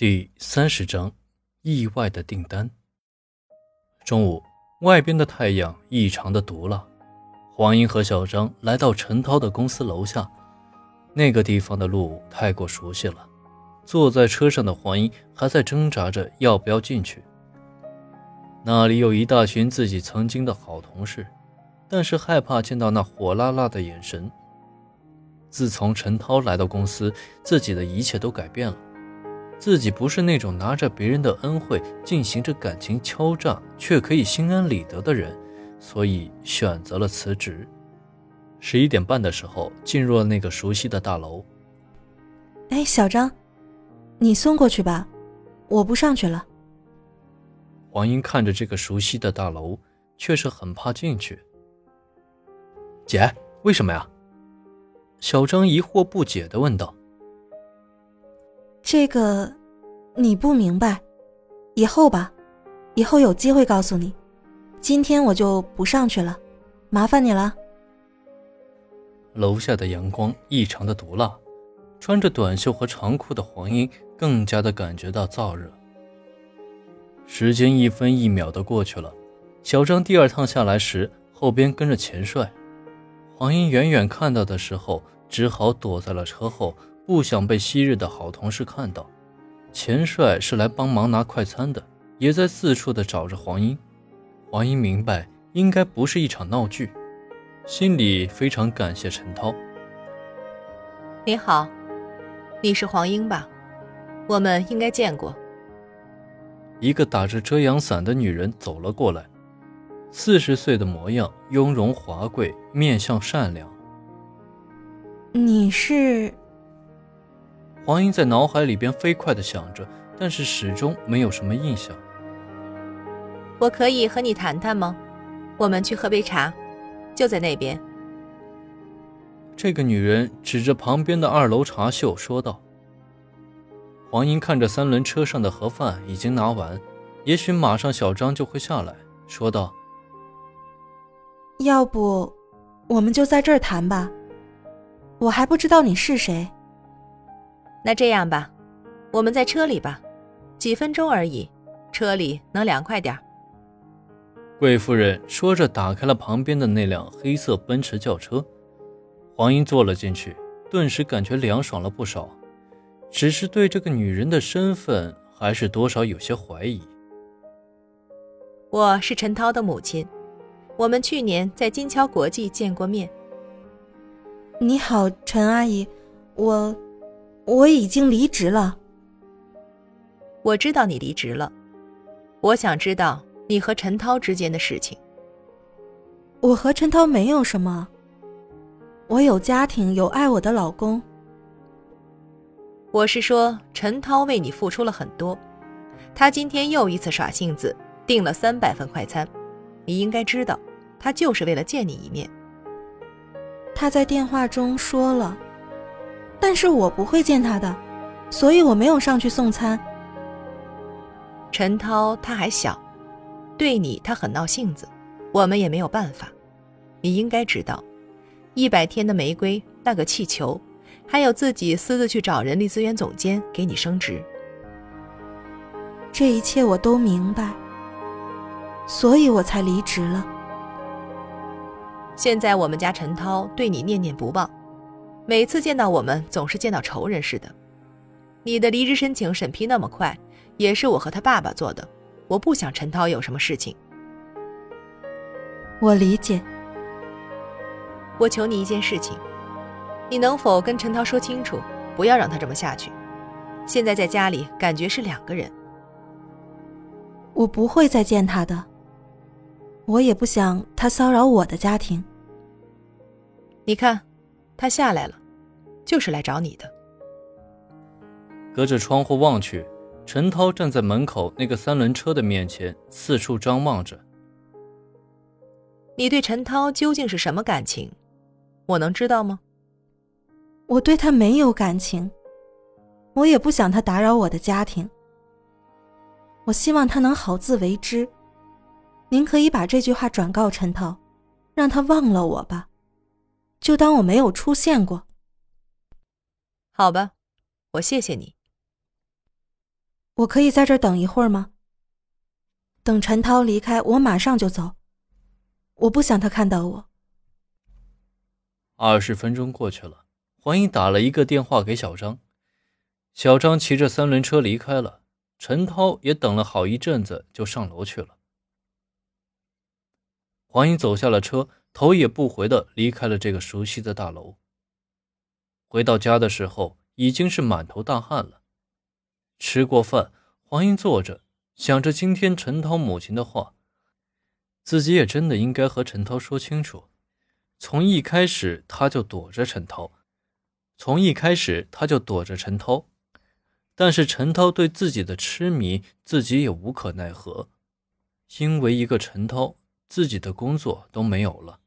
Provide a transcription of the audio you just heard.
第三十章，意外的订单。中午，外边的太阳异常的毒辣。黄英和小张来到陈涛的公司楼下，那个地方的路太过熟悉了。坐在车上的黄英还在挣扎着要不要进去。那里有一大群自己曾经的好同事，但是害怕见到那火辣辣的眼神。自从陈涛来到公司，自己的一切都改变了。自己不是那种拿着别人的恩惠进行着感情敲诈却可以心安理得的人，所以选择了辞职。十一点半的时候，进入了那个熟悉的大楼。哎，小张，你送过去吧，我不上去了。黄英看着这个熟悉的大楼，却是很怕进去。姐，为什么呀？小张疑惑不解的问道。这个，你不明白，以后吧，以后有机会告诉你。今天我就不上去了，麻烦你了。楼下的阳光异常的毒辣，穿着短袖和长裤的黄英更加的感觉到燥热。时间一分一秒的过去了，小张第二趟下来时，后边跟着钱帅。黄英远远看到的时候，只好躲在了车后。不想被昔日的好同事看到，钱帅是来帮忙拿快餐的，也在四处的找着黄英。黄英明白应该不是一场闹剧，心里非常感谢陈涛。你好，你是黄英吧？我们应该见过。一个打着遮阳伞的女人走了过来，四十岁的模样，雍容华贵，面相善良。你是？黄英在脑海里边飞快的想着，但是始终没有什么印象。我可以和你谈谈吗？我们去喝杯茶，就在那边。这个女人指着旁边的二楼茶秀说道。黄英看着三轮车上的盒饭已经拿完，也许马上小张就会下来，说道：“要不，我们就在这儿谈吧。我还不知道你是谁。”那这样吧，我们在车里吧，几分钟而已，车里能凉快点贵夫人说着，打开了旁边的那辆黑色奔驰轿车。黄英坐了进去，顿时感觉凉爽了不少，只是对这个女人的身份还是多少有些怀疑。我是陈涛的母亲，我们去年在金桥国际见过面。你好，陈阿姨，我。我已经离职了。我知道你离职了，我想知道你和陈涛之间的事情。我和陈涛没有什么。我有家庭，有爱我的老公。我是说，陈涛为你付出了很多，他今天又一次耍性子，订了三百份快餐。你应该知道，他就是为了见你一面。他在电话中说了。但是我不会见他的，所以我没有上去送餐。陈涛他还小，对你他很闹性子，我们也没有办法。你应该知道，一百天的玫瑰那个气球，还有自己私自去找人力资源总监给你升职。这一切我都明白，所以我才离职了。现在我们家陈涛对你念念不忘。每次见到我们，总是见到仇人似的。你的离职申请审批那么快，也是我和他爸爸做的。我不想陈涛有什么事情。我理解。我求你一件事情，你能否跟陈涛说清楚，不要让他这么下去？现在在家里，感觉是两个人。我不会再见他的。我也不想他骚扰我的家庭。你看。他下来了，就是来找你的。隔着窗户望去，陈涛站在门口那个三轮车的面前，四处张望着。你对陈涛究竟是什么感情？我能知道吗？我对他没有感情，我也不想他打扰我的家庭。我希望他能好自为之。您可以把这句话转告陈涛，让他忘了我吧。就当我没有出现过。好吧，我谢谢你。我可以在这儿等一会儿吗？等陈涛离开，我马上就走。我不想他看到我。二十分钟过去了，黄英打了一个电话给小张，小张骑着三轮车离开了。陈涛也等了好一阵子，就上楼去了。黄英走下了车，头也不回的离开了这个熟悉的大楼。回到家的时候，已经是满头大汗了。吃过饭，黄英坐着，想着今天陈涛母亲的话，自己也真的应该和陈涛说清楚。从一开始他就躲着陈涛，从一开始他就躲着陈涛。但是陈涛对自己的痴迷，自己也无可奈何，因为一个陈涛，自己的工作都没有了。